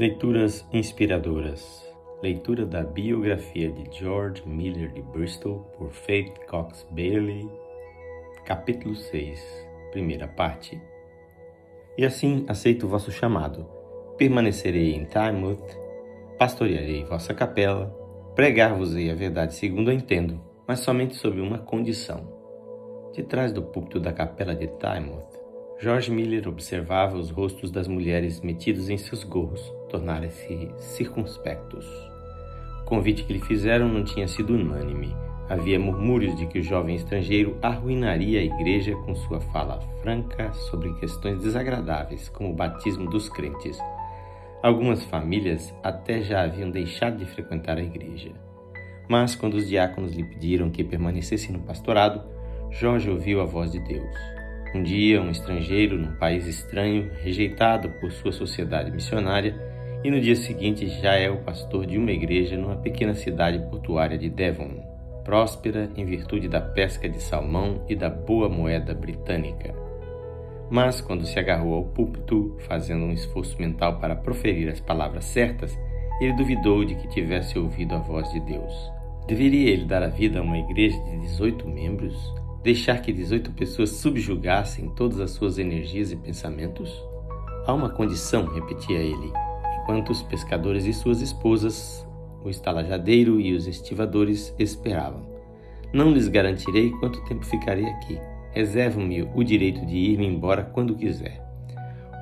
Leituras inspiradoras. Leitura da biografia de George Miller de Bristol por Faith Cox Bailey, capítulo 6, primeira parte. E assim aceito o vosso chamado. Permanecerei em Timouth, pastorearei vossa capela, pregar-vos-ei a verdade segundo a entendo, mas somente sob uma condição. De trás do púlpito da capela de Timouth, George Miller observava os rostos das mulheres metidos em seus gorros tornarem-se circunspectos. O convite que lhe fizeram não tinha sido unânime. Havia murmúrios de que o jovem estrangeiro arruinaria a igreja com sua fala franca sobre questões desagradáveis, como o batismo dos crentes. Algumas famílias até já haviam deixado de frequentar a igreja. Mas quando os diáconos lhe pediram que permanecesse no pastorado, Jorge ouviu a voz de Deus. Um dia, um estrangeiro num país estranho, rejeitado por sua sociedade missionária, e no dia seguinte já é o pastor de uma igreja numa pequena cidade portuária de Devon, próspera em virtude da pesca de salmão e da boa moeda britânica. Mas quando se agarrou ao púlpito, fazendo um esforço mental para proferir as palavras certas, ele duvidou de que tivesse ouvido a voz de Deus. Deveria ele dar a vida a uma igreja de 18 membros? Deixar que 18 pessoas subjugassem todas as suas energias e pensamentos? Há uma condição, repetia ele, enquanto os pescadores e suas esposas, o estalajadeiro e os estivadores esperavam. Não lhes garantirei quanto tempo ficarei aqui. Reservo-me o direito de ir-me embora quando quiser.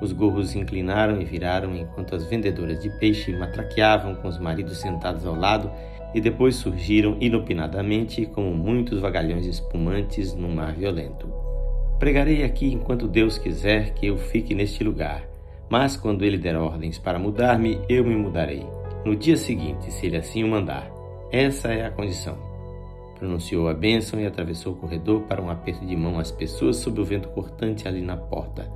Os gorros inclinaram e viraram enquanto as vendedoras de peixe matraqueavam com os maridos sentados ao lado e depois surgiram inopinadamente como muitos vagalhões espumantes num mar violento. Pregarei aqui enquanto Deus quiser que eu fique neste lugar, mas quando ele der ordens para mudar-me, eu me mudarei. No dia seguinte, se ele assim o mandar. Essa é a condição. Pronunciou a bênção e atravessou o corredor para um aperto de mão às pessoas sob o vento cortante ali na porta.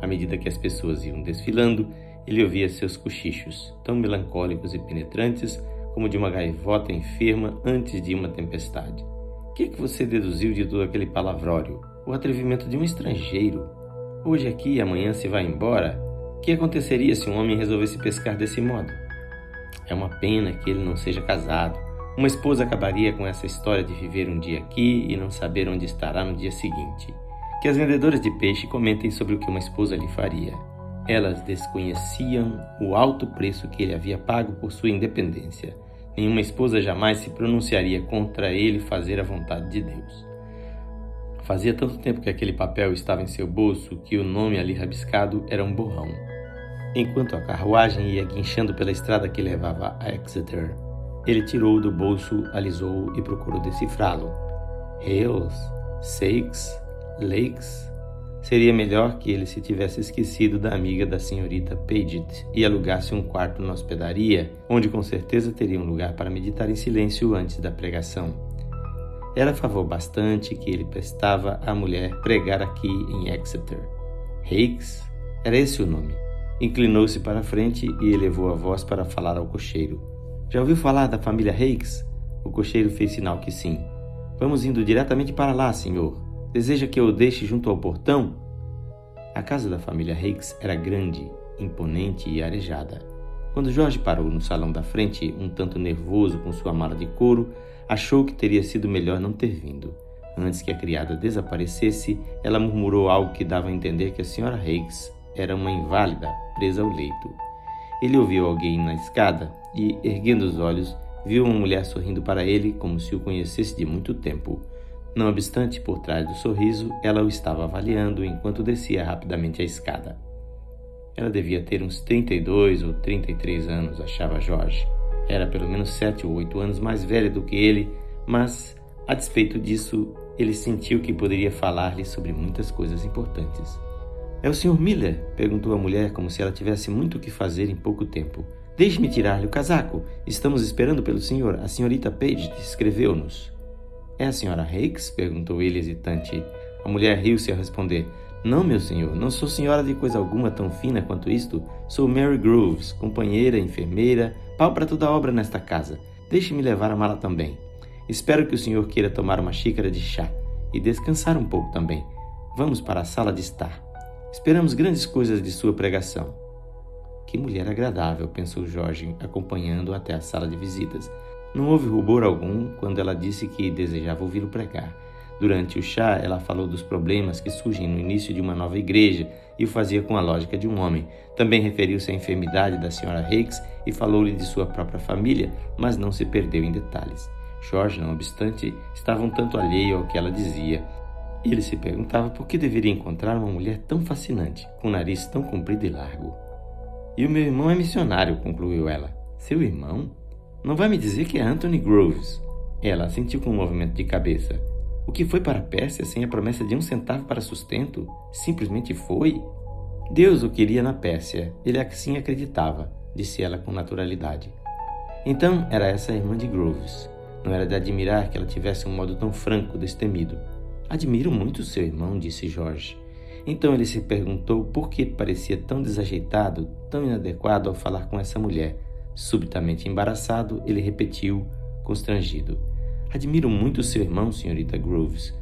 À medida que as pessoas iam desfilando, ele ouvia seus cochichos, tão melancólicos e penetrantes como de uma gaivota enferma antes de uma tempestade. O que é que você deduziu de todo aquele palavrório? O atrevimento de um estrangeiro. Hoje aqui e amanhã se vai embora? O que aconteceria se um homem resolvesse pescar desse modo? É uma pena que ele não seja casado. Uma esposa acabaria com essa história de viver um dia aqui e não saber onde estará no dia seguinte. Que as vendedoras de peixe comentem sobre o que uma esposa lhe faria. Elas desconheciam o alto preço que ele havia pago por sua independência Nenhuma esposa jamais se pronunciaria contra ele fazer a vontade de Deus. Fazia tanto tempo que aquele papel estava em seu bolso que o nome ali rabiscado era um borrão. Enquanto a carruagem ia guinchando pela estrada que levava a Exeter, ele tirou do bolso, alisou e procurou decifrá-lo. Hills, Sakes, Lakes, Seria melhor que ele se tivesse esquecido da amiga da senhorita Paget e alugasse um quarto na hospedaria, onde com certeza teria um lugar para meditar em silêncio antes da pregação. Era favor bastante que ele prestava à mulher pregar aqui em Exeter. Hakes? Era esse o nome. Inclinou-se para a frente e elevou a voz para falar ao cocheiro. Já ouviu falar da família Hakes? O cocheiro fez sinal que sim. Vamos indo diretamente para lá, senhor. Deseja que eu o deixe junto ao portão? A casa da família Hicks era grande, imponente e arejada. Quando Jorge parou no salão da frente, um tanto nervoso com sua mala de couro, achou que teria sido melhor não ter vindo. Antes que a criada desaparecesse, ela murmurou algo que dava a entender que a senhora Hicks era uma inválida presa ao leito. Ele ouviu alguém na escada e, erguendo os olhos, viu uma mulher sorrindo para ele como se o conhecesse de muito tempo. Não obstante, por trás do sorriso, ela o estava avaliando enquanto descia rapidamente a escada. Ela devia ter uns 32 ou 33 anos, achava Jorge. Era pelo menos sete ou oito anos mais velha do que ele, mas, a despeito disso, ele sentiu que poderia falar-lhe sobre muitas coisas importantes. É o Sr. Miller? perguntou a mulher, como se ela tivesse muito o que fazer em pouco tempo. Deixe-me tirar-lhe o casaco. Estamos esperando pelo senhor. A senhorita Page escreveu-nos. É a senhora Hakes? perguntou ele hesitante. A mulher riu-se a responder: Não, meu senhor, não sou senhora de coisa alguma tão fina quanto isto. Sou Mary Groves, companheira, enfermeira, pau para toda obra nesta casa. Deixe-me levar a mala também. Espero que o senhor queira tomar uma xícara de chá e descansar um pouco também. Vamos para a sala de estar. Esperamos grandes coisas de sua pregação. Que mulher agradável, pensou Jorge, acompanhando até a sala de visitas. Não houve rubor algum quando ela disse que desejava ouvi-lo pregar. Durante o chá, ela falou dos problemas que surgem no início de uma nova igreja e o fazia com a lógica de um homem. Também referiu-se à enfermidade da senhora Hicks e falou-lhe de sua própria família, mas não se perdeu em detalhes. Jorge, não obstante, estava um tanto alheio ao que ela dizia. Ele se perguntava por que deveria encontrar uma mulher tão fascinante, com um nariz tão comprido e largo. E o meu irmão é missionário, concluiu ela. Seu irmão? Não vai me dizer que é Anthony Groves. Ela sentiu com um movimento de cabeça. O que foi para a Pérsia sem a promessa de um centavo para sustento? Simplesmente foi? Deus o queria na Pérsia, ele assim acreditava, disse ela com naturalidade. Então era essa a irmã de Groves. Não era de admirar que ela tivesse um modo tão franco, destemido. Admiro muito seu irmão, disse Jorge. Então ele se perguntou por que parecia tão desajeitado, tão inadequado ao falar com essa mulher. Subitamente embaraçado, ele repetiu, constrangido: Admiro muito seu irmão, senhorita Groves.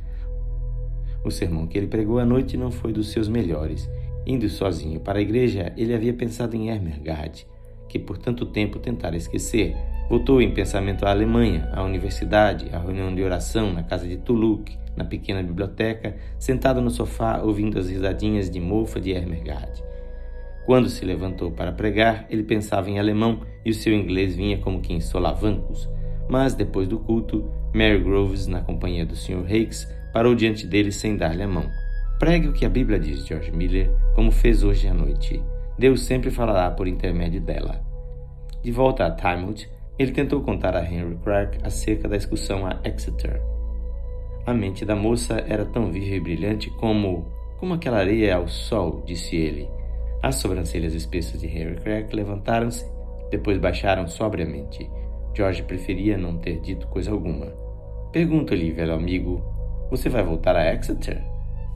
O sermão que ele pregou à noite não foi dos seus melhores. Indo sozinho para a igreja, ele havia pensado em Ermergard, que por tanto tempo tentara esquecer. Voltou em pensamento à Alemanha, à universidade, à reunião de oração na casa de Toulouse, na pequena biblioteca, sentado no sofá ouvindo as risadinhas de mofa de Ermergard. Quando se levantou para pregar, ele pensava em alemão e o seu inglês vinha como que em solavancos. Mas depois do culto, Mary Groves, na companhia do Sr. Hakes, parou diante dele sem dar-lhe a mão. Pregue o que a Bíblia diz, George Miller, como fez hoje à noite. Deus sempre falará por intermédio dela. De volta a Timot, ele tentou contar a Henry Craig acerca da excursão a Exeter. A mente da moça era tão viva e brilhante como como aquela areia ao sol, disse ele. As sobrancelhas espessas de Henry Craig levantaram-se, depois baixaram sobriamente. George preferia não ter dito coisa alguma. Pergunto-lhe, velho amigo, você vai voltar a Exeter?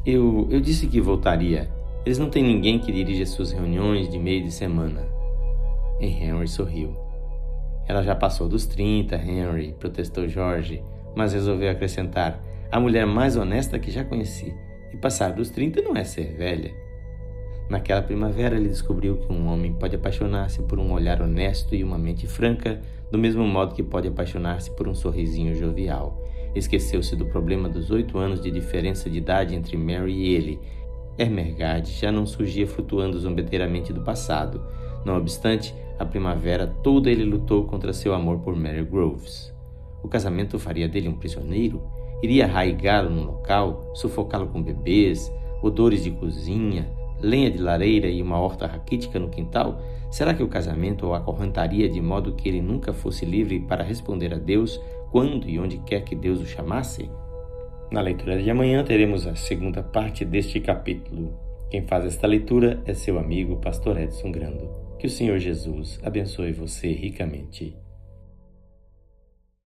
Eu, eu disse que voltaria. Eles não têm ninguém que dirija suas reuniões de meio de semana. E Henry sorriu. Ela já passou dos 30, Henry, protestou George, mas resolveu acrescentar: a mulher mais honesta que já conheci. E passar dos 30 não é ser velha. Naquela primavera, ele descobriu que um homem pode apaixonar-se por um olhar honesto e uma mente franca, do mesmo modo que pode apaixonar-se por um sorrisinho jovial. Esqueceu-se do problema dos oito anos de diferença de idade entre Mary e ele. Ermergard já não surgia flutuando zombeteiramente do passado. Não obstante, a primavera toda ele lutou contra seu amor por Mary Groves. O casamento faria dele um prisioneiro? Iria arraigá-lo no local, sufocá-lo com bebês, odores de cozinha, lenha de lareira e uma horta raquítica no quintal? Será que o casamento o acorrentaria de modo que ele nunca fosse livre para responder a Deus quando e onde quer que Deus o chamasse? Na leitura de amanhã teremos a segunda parte deste capítulo. Quem faz esta leitura é seu amigo Pastor Edson Grando. Que o Senhor Jesus abençoe você ricamente.